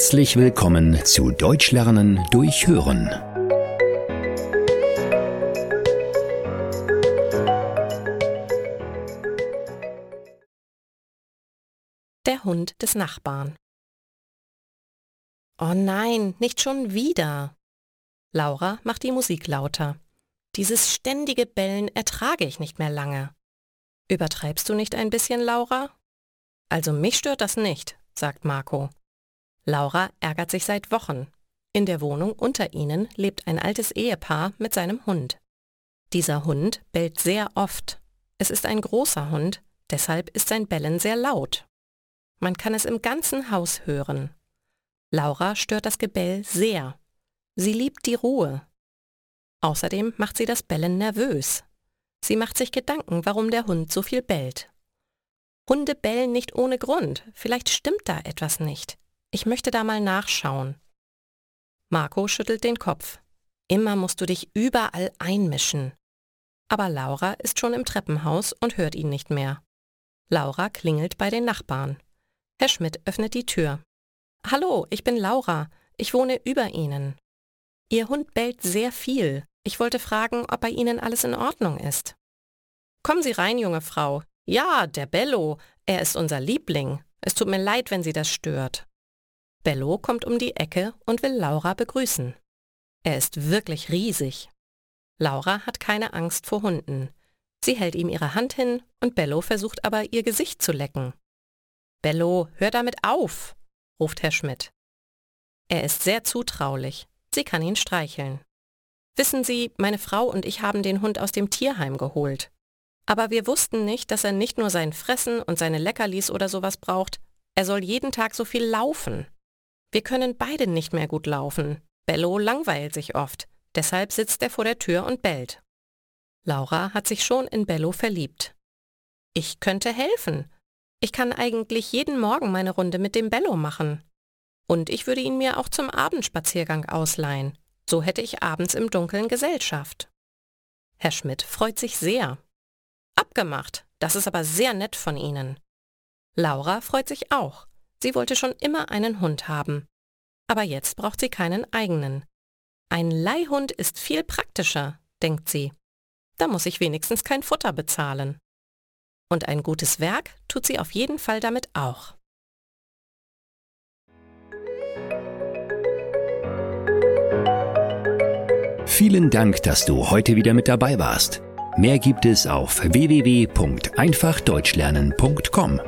Herzlich willkommen zu Deutsch lernen durch Hören. Der Hund des Nachbarn. Oh nein, nicht schon wieder. Laura macht die Musik lauter. Dieses ständige Bellen ertrage ich nicht mehr lange. Übertreibst du nicht ein bisschen, Laura? Also mich stört das nicht, sagt Marco. Laura ärgert sich seit Wochen. In der Wohnung unter ihnen lebt ein altes Ehepaar mit seinem Hund. Dieser Hund bellt sehr oft. Es ist ein großer Hund, deshalb ist sein Bellen sehr laut. Man kann es im ganzen Haus hören. Laura stört das Gebell sehr. Sie liebt die Ruhe. Außerdem macht sie das Bellen nervös. Sie macht sich Gedanken, warum der Hund so viel bellt. Hunde bellen nicht ohne Grund. Vielleicht stimmt da etwas nicht. Ich möchte da mal nachschauen. Marco schüttelt den Kopf. Immer musst du dich überall einmischen. Aber Laura ist schon im Treppenhaus und hört ihn nicht mehr. Laura klingelt bei den Nachbarn. Herr Schmidt öffnet die Tür. Hallo, ich bin Laura. Ich wohne über Ihnen. Ihr Hund bellt sehr viel. Ich wollte fragen, ob bei Ihnen alles in Ordnung ist. Kommen Sie rein, junge Frau. Ja, der Bello. Er ist unser Liebling. Es tut mir leid, wenn Sie das stört. Bello kommt um die Ecke und will Laura begrüßen. Er ist wirklich riesig. Laura hat keine Angst vor Hunden. Sie hält ihm ihre Hand hin und Bello versucht aber ihr Gesicht zu lecken. Bello, hör damit auf, ruft Herr Schmidt. Er ist sehr zutraulich. Sie kann ihn streicheln. Wissen Sie, meine Frau und ich haben den Hund aus dem Tierheim geholt. Aber wir wussten nicht, dass er nicht nur sein Fressen und seine Leckerlis oder sowas braucht, er soll jeden Tag so viel laufen. Wir können beide nicht mehr gut laufen. Bello langweilt sich oft, deshalb sitzt er vor der Tür und bellt. Laura hat sich schon in Bello verliebt. Ich könnte helfen. Ich kann eigentlich jeden Morgen meine Runde mit dem Bello machen. Und ich würde ihn mir auch zum Abendspaziergang ausleihen. So hätte ich abends im Dunkeln Gesellschaft. Herr Schmidt freut sich sehr. Abgemacht, das ist aber sehr nett von Ihnen. Laura freut sich auch. Sie wollte schon immer einen Hund haben. Aber jetzt braucht sie keinen eigenen. Ein Leihhund ist viel praktischer, denkt sie. Da muss ich wenigstens kein Futter bezahlen. Und ein gutes Werk tut sie auf jeden Fall damit auch. Vielen Dank, dass du heute wieder mit dabei warst. Mehr gibt es auf www.einfachdeutschlernen.com.